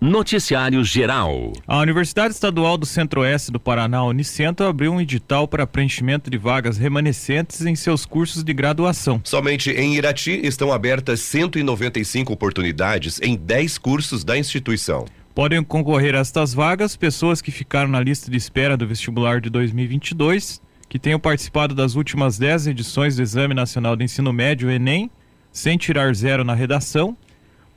Noticiário Geral. A Universidade Estadual do Centro-Oeste do Paraná, Unicentro, abriu um edital para preenchimento de vagas remanescentes em seus cursos de graduação. Somente em Irati estão abertas 195 oportunidades em 10 cursos da instituição. Podem concorrer a estas vagas pessoas que ficaram na lista de espera do vestibular de 2022, que tenham participado das últimas 10 edições do Exame Nacional de Ensino Médio, Enem, sem tirar zero na redação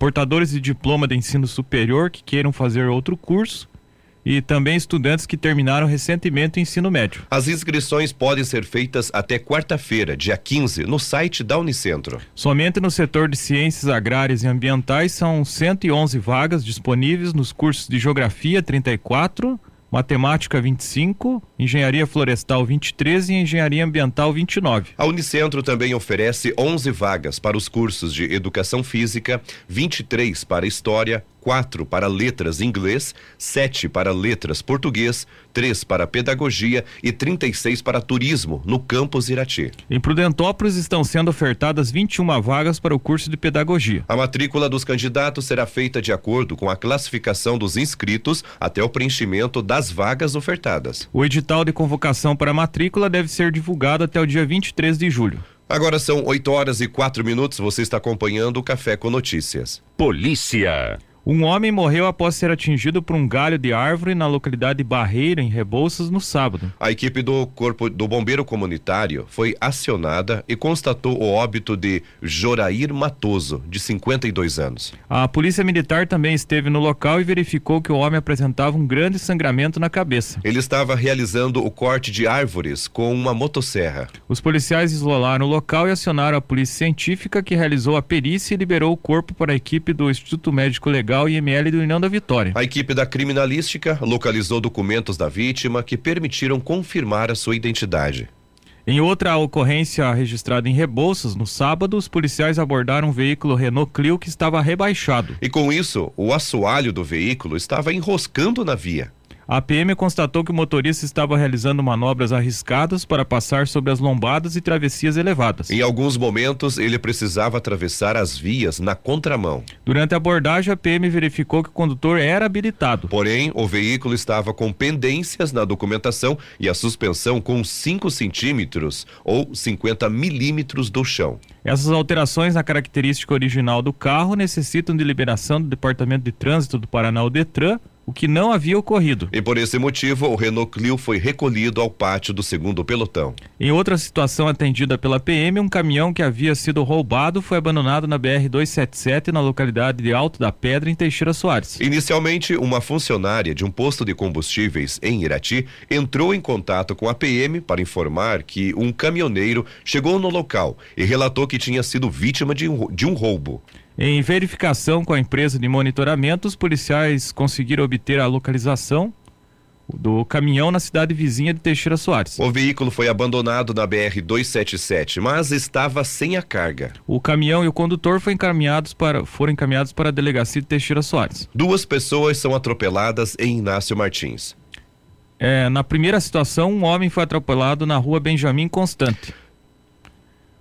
portadores de diploma de ensino superior que queiram fazer outro curso e também estudantes que terminaram recentemente o ensino médio. As inscrições podem ser feitas até quarta-feira, dia 15, no site da Unicentro. Somente no setor de ciências agrárias e ambientais são 111 vagas disponíveis nos cursos de Geografia 34, Matemática 25, Engenharia Florestal 23 e Engenharia Ambiental 29. A Unicentro também oferece 11 vagas para os cursos de Educação Física, 23 para História, quatro para letras inglês, sete para letras português, três para pedagogia e 36 para turismo no campus Irati. Em Prudentópolis estão sendo ofertadas 21 vagas para o curso de pedagogia. A matrícula dos candidatos será feita de acordo com a classificação dos inscritos até o preenchimento das vagas ofertadas. O edital de convocação para a matrícula deve ser divulgado até o dia 23 de julho. Agora são 8 horas e 4 minutos. Você está acompanhando o Café com Notícias. Polícia. Um homem morreu após ser atingido por um galho de árvore na localidade de Barreira, em Rebouças, no sábado. A equipe do Corpo do Bombeiro Comunitário foi acionada e constatou o óbito de Jorair Matoso, de 52 anos. A Polícia Militar também esteve no local e verificou que o homem apresentava um grande sangramento na cabeça. Ele estava realizando o corte de árvores com uma motosserra. Os policiais isolaram o local e acionaram a Polícia Científica, que realizou a perícia e liberou o corpo para a equipe do Instituto Médico Legal Legal e ML do União da Vitória. A equipe da criminalística localizou documentos da vítima que permitiram confirmar a sua identidade. Em outra ocorrência registrada em Rebouças, no sábado, os policiais abordaram um veículo Renault Clio que estava rebaixado. E com isso, o assoalho do veículo estava enroscando na via. A PM constatou que o motorista estava realizando manobras arriscadas para passar sobre as lombadas e travessias elevadas. Em alguns momentos, ele precisava atravessar as vias na contramão. Durante a abordagem, a PM verificou que o condutor era habilitado. Porém, o veículo estava com pendências na documentação e a suspensão com 5 centímetros ou 50 milímetros do chão. Essas alterações na característica original do carro necessitam de liberação do Departamento de Trânsito do Paraná, o Detran, o que não havia ocorrido. E por esse motivo, o Renault Clio foi recolhido ao pátio do segundo pelotão. Em outra situação atendida pela PM, um caminhão que havia sido roubado foi abandonado na BR 277 na localidade de Alto da Pedra, em Teixeira Soares. Inicialmente, uma funcionária de um posto de combustíveis em Irati entrou em contato com a PM para informar que um caminhoneiro chegou no local e relatou que tinha sido vítima de um, de um roubo. Em verificação com a empresa de monitoramento, os policiais conseguiram obter a localização do caminhão na cidade vizinha de Teixeira Soares. O veículo foi abandonado na BR 277, mas estava sem a carga. O caminhão e o condutor foram encaminhados para, foram encaminhados para a delegacia de Teixeira Soares. Duas pessoas são atropeladas em Inácio Martins. É, na primeira situação, um homem foi atropelado na rua Benjamin Constante.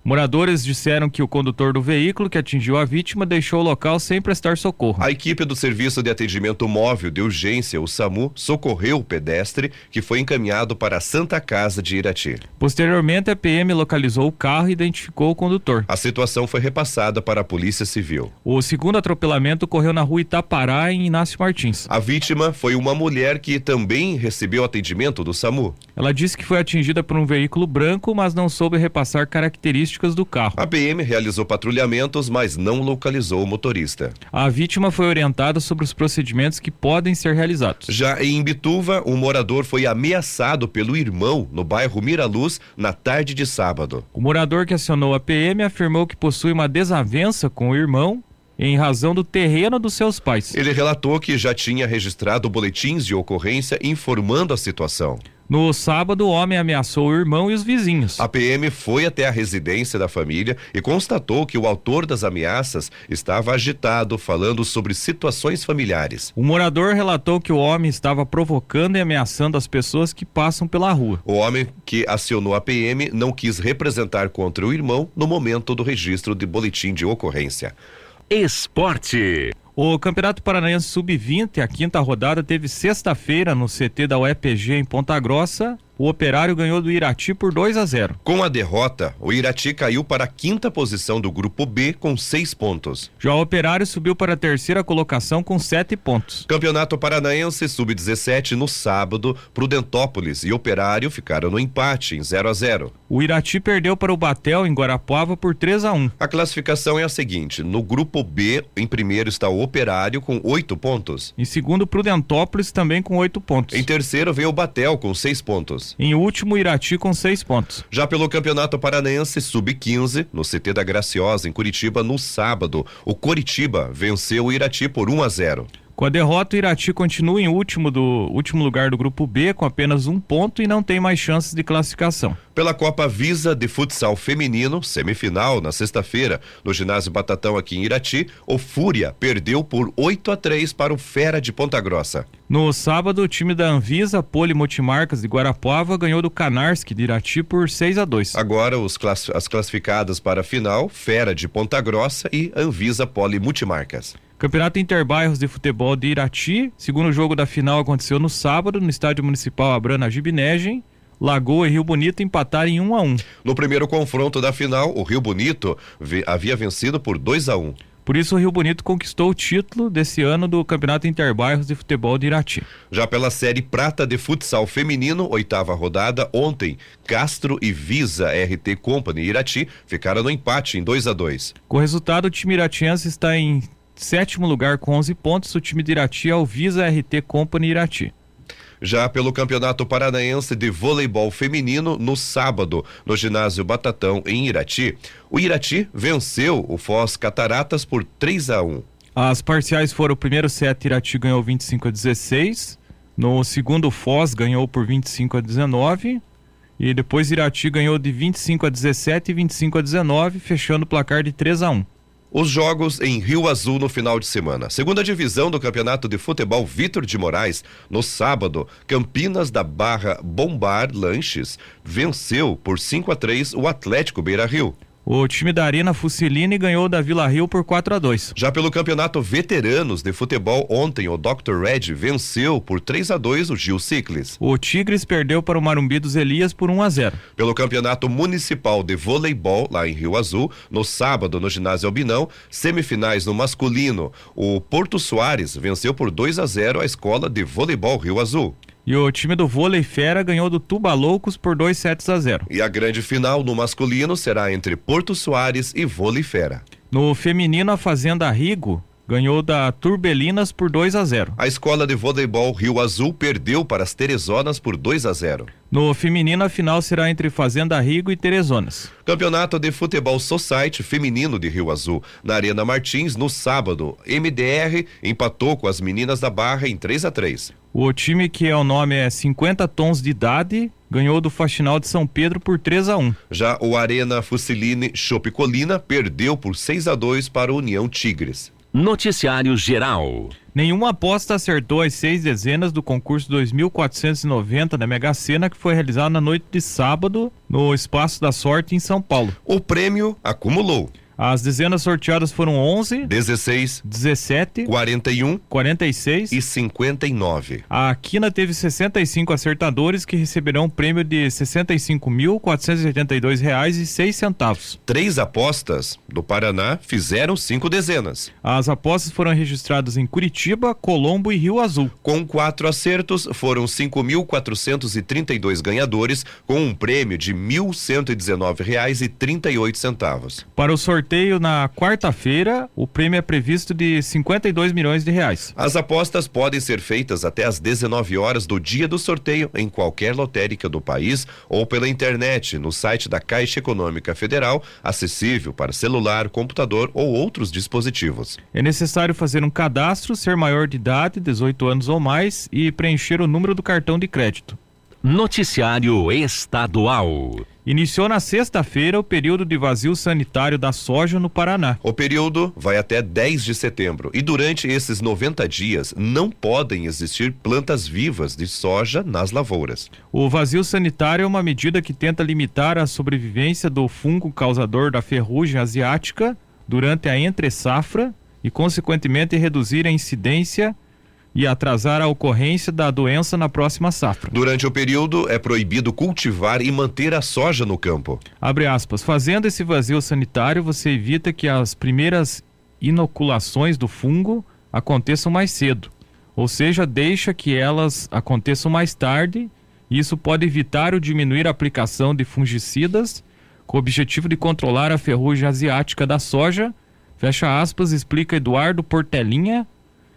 Moradores disseram que o condutor do veículo que atingiu a vítima deixou o local sem prestar socorro. A equipe do Serviço de Atendimento Móvel de Urgência, o SAMU, socorreu o pedestre que foi encaminhado para a Santa Casa de Irati. Posteriormente, a PM localizou o carro e identificou o condutor. A situação foi repassada para a Polícia Civil. O segundo atropelamento ocorreu na rua Itapará, em Inácio Martins. A vítima foi uma mulher que também recebeu atendimento do SAMU. Ela disse que foi atingida por um veículo branco, mas não soube repassar características características do carro. A PM realizou patrulhamentos, mas não localizou o motorista. A vítima foi orientada sobre os procedimentos que podem ser realizados. Já em Imbituva, um morador foi ameaçado pelo irmão no bairro Miraluz na tarde de sábado. O morador que acionou a PM afirmou que possui uma desavença com o irmão em razão do terreno dos seus pais. Ele relatou que já tinha registrado boletins de ocorrência informando a situação. No sábado, o homem ameaçou o irmão e os vizinhos. A PM foi até a residência da família e constatou que o autor das ameaças estava agitado, falando sobre situações familiares. O morador relatou que o homem estava provocando e ameaçando as pessoas que passam pela rua. O homem que acionou a PM não quis representar contra o irmão no momento do registro de boletim de ocorrência. Esporte. O Campeonato Paranaense Sub-20, a quinta rodada, teve sexta-feira no CT da UEPG em Ponta Grossa o Operário ganhou do Irati por 2 a 0. Com a derrota, o Irati caiu para a quinta posição do grupo B com seis pontos. Já o Operário subiu para a terceira colocação com sete pontos. Campeonato Paranaense Sub-17 no sábado, Prudentópolis e Operário ficaram no empate em 0 a 0. O Irati perdeu para o Batel em Guarapuava por 3 a 1. A classificação é a seguinte: no grupo B, em primeiro está o Operário com oito pontos. Em segundo, Prudentópolis também com oito pontos. Em terceiro veio o Batel com seis pontos Em último, Irati com seis pontos. Já pelo Campeonato Paranaense Sub-15, no CT da Graciosa, em Curitiba, no sábado, o Curitiba venceu o Irati por 1 a 0. Com a derrota, o Irati continua em último, do, último lugar do grupo B, com apenas um ponto e não tem mais chances de classificação. Pela Copa Visa de Futsal Feminino, semifinal, na sexta-feira, no ginásio Batatão aqui em Irati, o Fúria perdeu por 8 a 3 para o Fera de Ponta Grossa. No sábado, o time da Anvisa Poli Multimarcas de Guarapuava ganhou do Canarski de Irati por 6 a 2. Agora, class as classificadas para a final, Fera de Ponta Grossa e Anvisa Poli Multimarcas. Campeonato Interbairros de Futebol de Irati. Segundo jogo da final aconteceu no sábado, no Estádio Municipal Abrana Gibinegem. Lagoa e Rio Bonito empataram em 1 a 1. No primeiro confronto da final, o Rio Bonito havia vencido por 2 a 1. Por isso, o Rio Bonito conquistou o título desse ano do Campeonato Interbairros de Futebol de Irati. Já pela Série Prata de Futsal Feminino, oitava rodada, ontem, Castro e Visa RT Company Irati ficaram no empate em 2 a 2. Com o resultado, o time iratiense está em sétimo lugar com 11 pontos, o time de Irati é o Visa RT Company Irati. Já pelo Campeonato Paranaense de Voleibol Feminino, no sábado, no ginásio Batatão, em Irati, o Irati venceu o Foz Cataratas por 3 a 1. As parciais foram o primeiro set, Irati ganhou 25 a 16. No segundo, Foz ganhou por 25 a 19. E depois Irati ganhou de 25 a 17 e 25 a 19, fechando o placar de 3 a 1 os jogos em Rio Azul no final de semana. Segunda divisão do Campeonato de Futebol Vitor de Moraes, no sábado, Campinas da Barra Bombar Lanches venceu por 5 a 3 o Atlético Beira Rio. O time da Arena Fusilini ganhou da Vila Rio por 4 a 2. Já pelo Campeonato Veteranos de Futebol, ontem o Dr. Red venceu por 3 a 2 o Gil Ciclis. O Tigres perdeu para o Marumbi dos Elias por 1 a 0. Pelo Campeonato Municipal de Voleibol, lá em Rio Azul, no sábado no ginásio Albinão, semifinais no masculino, o Porto Soares venceu por 2 a 0 a escola de voleibol Rio Azul. E o time do vôlei fera ganhou do Tuba Loucos por 2 sets a 0. E a grande final no masculino será entre Porto Soares e Vôlei Fera. No feminino, a Fazenda Rigo ganhou da Turbelinas por 2 a 0. A escola de voleibol Rio Azul perdeu para as Terezonas por 2 a 0. No feminino, a final será entre Fazenda Rigo e Terezonas. Campeonato de Futebol Society Feminino de Rio Azul. Na Arena Martins, no sábado, MDR empatou com as meninas da Barra em 3 a 3 o time que é o nome é 50 Tons de Idade ganhou do Faxinal de São Pedro por 3 a 1. Já o Arena Fusiline Chopicolina perdeu por 6 a 2 para o União Tigres. Noticiário Geral. Nenhuma aposta acertou as seis dezenas do concurso 2490 da Mega Sena que foi realizado na noite de sábado no Espaço da Sorte em São Paulo. O prêmio acumulou as dezenas sorteadas foram 11, 16, 17, 41, 46 e 59. A Quina teve 65 acertadores que receberão um prêmio de 65.482 reais e seis centavos. Três apostas do Paraná fizeram cinco dezenas. As apostas foram registradas em Curitiba, Colombo e Rio Azul. Com quatro acertos, foram 5.432 ganhadores, com um prêmio de 1.119 reais e 38 centavos. Para o sorteio sorteio na quarta-feira. O prêmio é previsto de 52 milhões de reais. As apostas podem ser feitas até às 19 horas do dia do sorteio em qualquer lotérica do país ou pela internet no site da Caixa Econômica Federal, acessível para celular, computador ou outros dispositivos. É necessário fazer um cadastro, ser maior de idade, 18 anos ou mais e preencher o número do cartão de crédito. Noticiário Estadual. Iniciou na sexta-feira o período de vazio sanitário da soja no Paraná. O período vai até 10 de setembro e durante esses 90 dias não podem existir plantas vivas de soja nas lavouras. O vazio sanitário é uma medida que tenta limitar a sobrevivência do fungo causador da ferrugem asiática durante a entre-safra e, consequentemente, reduzir a incidência e atrasar a ocorrência da doença na próxima safra. Durante o período, é proibido cultivar e manter a soja no campo. Abre aspas. Fazendo esse vazio sanitário, você evita que as primeiras inoculações do fungo aconteçam mais cedo, ou seja, deixa que elas aconteçam mais tarde. Isso pode evitar ou diminuir a aplicação de fungicidas com o objetivo de controlar a ferrugem asiática da soja. Fecha aspas, explica Eduardo Portelinha,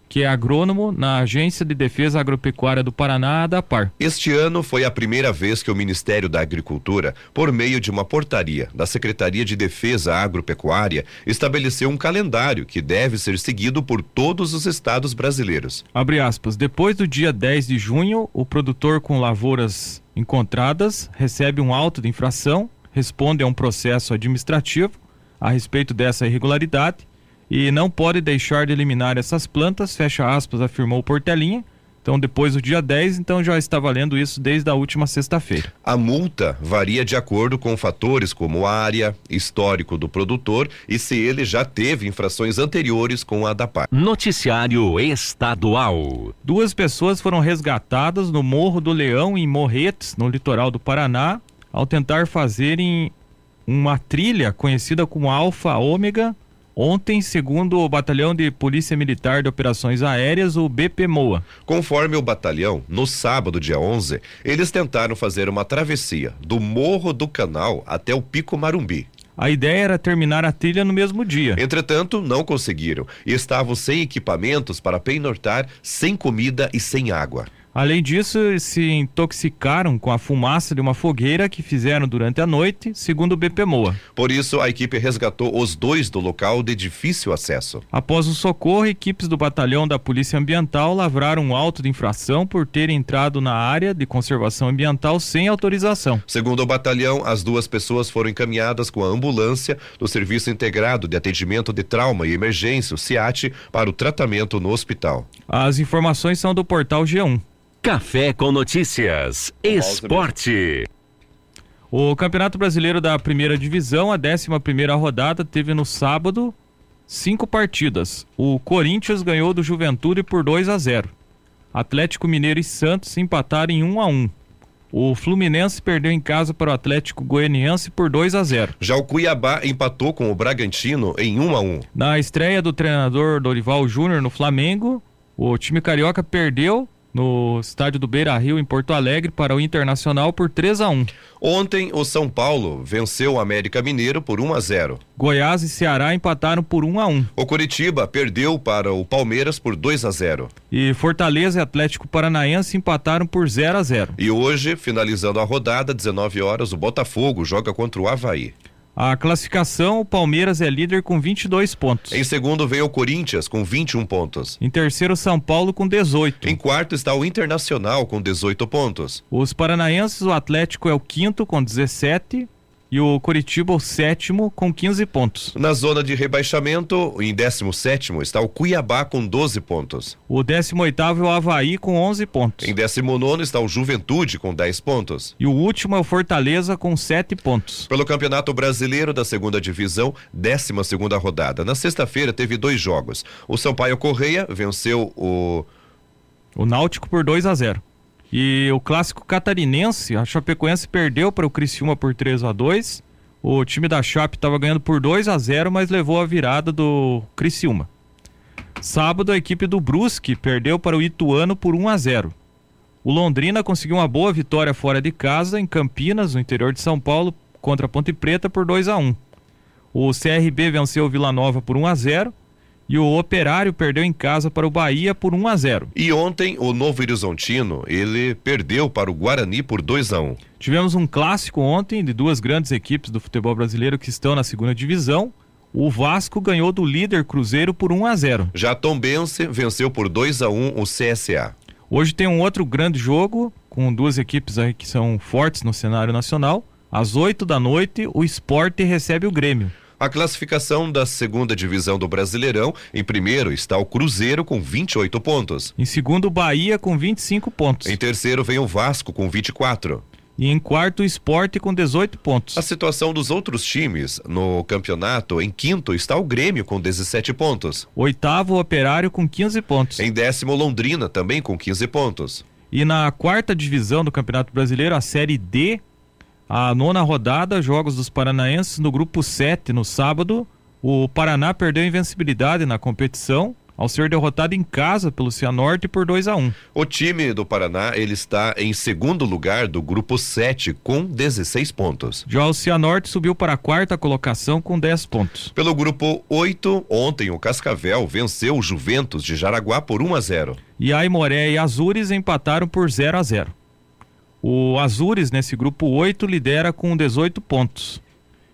que é agrônomo na Agência de Defesa Agropecuária do Paraná, a DAPAR. Este ano foi a primeira vez que o Ministério da Agricultura, por meio de uma portaria da Secretaria de Defesa Agropecuária, estabeleceu um calendário que deve ser seguido por todos os estados brasileiros. Abre aspas, depois do dia 10 de junho, o produtor com lavouras encontradas recebe um auto de infração, responde a um processo administrativo a respeito dessa irregularidade e não pode deixar de eliminar essas plantas, fecha aspas, afirmou Portelinha. Então, depois do dia 10, então já está valendo isso desde a última sexta-feira. A multa varia de acordo com fatores como área, histórico do produtor e se ele já teve infrações anteriores com a DAPAR. Noticiário Estadual. Duas pessoas foram resgatadas no Morro do Leão, em Morretes, no litoral do Paraná, ao tentar fazerem uma trilha conhecida como Alfa Ômega Ontem, segundo o Batalhão de Polícia Militar de Operações Aéreas, o BPMOA. Conforme o batalhão, no sábado, dia 11, eles tentaram fazer uma travessia do Morro do Canal até o Pico Marumbi. A ideia era terminar a trilha no mesmo dia. Entretanto, não conseguiram e estavam sem equipamentos para peinortar, sem comida e sem água. Além disso, se intoxicaram com a fumaça de uma fogueira que fizeram durante a noite, segundo o BPMOA. Por isso, a equipe resgatou os dois do local de difícil acesso. Após o socorro, equipes do batalhão da Polícia Ambiental lavraram um auto de infração por terem entrado na área de conservação ambiental sem autorização. Segundo o batalhão, as duas pessoas foram encaminhadas com a ambulância do Serviço Integrado de Atendimento de Trauma e Emergência, o CIAT, para o tratamento no hospital. As informações são do portal G1. Café com Notícias. Esporte. O Campeonato Brasileiro da Primeira Divisão, a 11 primeira rodada, teve no sábado cinco partidas. O Corinthians ganhou do Juventude por 2 a 0. Atlético Mineiro e Santos empataram em 1 a 1. O Fluminense perdeu em casa para o Atlético Goianiense por 2 a 0. Já o Cuiabá empatou com o Bragantino em 1 a 1. Na estreia do treinador Dorival Júnior no Flamengo, o time carioca perdeu no estádio do Beira Rio, em Porto Alegre, para o Internacional por 3 a 1 Ontem, o São Paulo venceu o América Mineiro por 1 a 0 Goiás e Ceará empataram por 1 a 1 O Curitiba perdeu para o Palmeiras por 2 a 0 E Fortaleza e Atlético Paranaense empataram por 0 a 0 E hoje, finalizando a rodada, 19 horas, o Botafogo joga contra o Havaí. A classificação, o Palmeiras é líder com 22 pontos. Em segundo vem o Corinthians com 21 pontos. Em terceiro, São Paulo com 18. Em quarto está o Internacional com 18 pontos. Os paranaenses, o Atlético é o quinto com 17 e o Curitiba o sétimo com 15 pontos. Na zona de rebaixamento, em 17 está o Cuiabá com 12 pontos. O 18 é o Havaí com 11 pontos. Em 19 está o Juventude com 10 pontos. E o último é o Fortaleza com 7 pontos. Pelo Campeonato Brasileiro da Segunda Divisão, 12 segunda rodada. Na sexta-feira teve dois jogos. O Sampaio Correia venceu o o Náutico por 2 a 0. E o clássico catarinense, a Chapecoense perdeu para o Criciúma por 3 a 2 O time da Chape estava ganhando por 2 a 0 mas levou a virada do Criciúma. Sábado, a equipe do Brusque perdeu para o Ituano por 1 a 0 O Londrina conseguiu uma boa vitória fora de casa, em Campinas, no interior de São Paulo, contra a Ponte Preta por 2 a 1 O CRB venceu o Vila Nova por 1 a 0 e o Operário perdeu em casa para o Bahia por 1 a 0. E ontem o Novo Horizontino, ele perdeu para o Guarani por 2 a 1. Tivemos um clássico ontem de duas grandes equipes do futebol brasileiro que estão na segunda divisão. O Vasco ganhou do líder Cruzeiro por 1 a 0. Já Tom Bense venceu por 2 a 1 o CSA. Hoje tem um outro grande jogo com duas equipes aí que são fortes no cenário nacional. Às 8 da noite, o Esporte recebe o Grêmio. A classificação da segunda divisão do Brasileirão, em primeiro está o Cruzeiro com 28 pontos. Em segundo, o Bahia com 25 pontos. Em terceiro vem o Vasco com 24. E em quarto, o esporte com 18 pontos. A situação dos outros times no campeonato, em quinto está o Grêmio com 17 pontos. Oitavo, o Operário com 15 pontos. Em décimo, Londrina também com 15 pontos. E na quarta divisão do Campeonato Brasileiro, a Série D, a nona rodada, Jogos dos Paranaenses, no grupo 7, no sábado, o Paraná perdeu a invencibilidade na competição ao ser derrotado em casa pelo Cianorte por 2 a 1 O time do Paraná ele está em segundo lugar do grupo 7 com 16 pontos. Já o Cianorte subiu para a quarta colocação com 10 pontos. Pelo grupo 8, ontem o Cascavel venceu o Juventus de Jaraguá por 1 a 0. E Aimoré e Azures empataram por 0 a 0. O Azures nesse grupo 8 lidera com 18 pontos.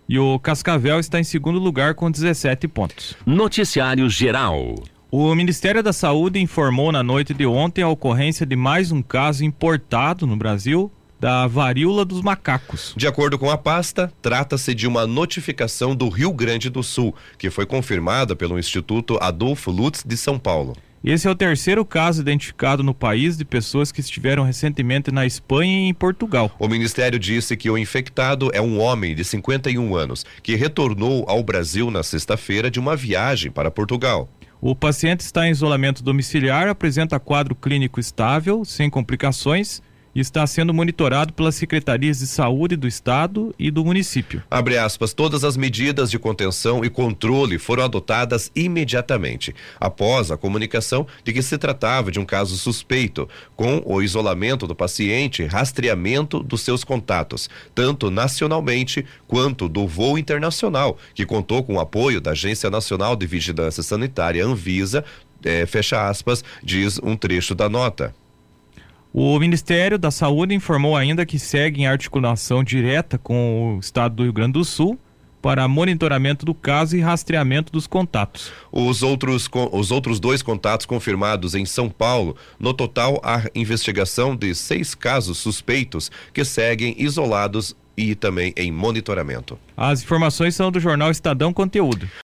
E o Cascavel está em segundo lugar com 17 pontos. Noticiário Geral. O Ministério da Saúde informou na noite de ontem a ocorrência de mais um caso importado no Brasil da varíola dos macacos. De acordo com a pasta, trata-se de uma notificação do Rio Grande do Sul, que foi confirmada pelo Instituto Adolfo Lutz de São Paulo. Esse é o terceiro caso identificado no país de pessoas que estiveram recentemente na Espanha e em Portugal. O ministério disse que o infectado é um homem de 51 anos que retornou ao Brasil na sexta-feira de uma viagem para Portugal. O paciente está em isolamento domiciliar, apresenta quadro clínico estável, sem complicações está sendo monitorado pelas secretarias de saúde do estado e do município. Abre aspas, todas as medidas de contenção e controle foram adotadas imediatamente, após a comunicação de que se tratava de um caso suspeito, com o isolamento do paciente, rastreamento dos seus contatos, tanto nacionalmente quanto do voo internacional, que contou com o apoio da Agência Nacional de Vigilância Sanitária, Anvisa, eh, fecha aspas, diz um trecho da nota. O Ministério da Saúde informou ainda que segue em articulação direta com o Estado do Rio Grande do Sul para monitoramento do caso e rastreamento dos contatos. Os outros, os outros dois contatos confirmados em São Paulo, no total há investigação de seis casos suspeitos que seguem isolados e também em monitoramento. As informações são do jornal Estadão Conteúdo.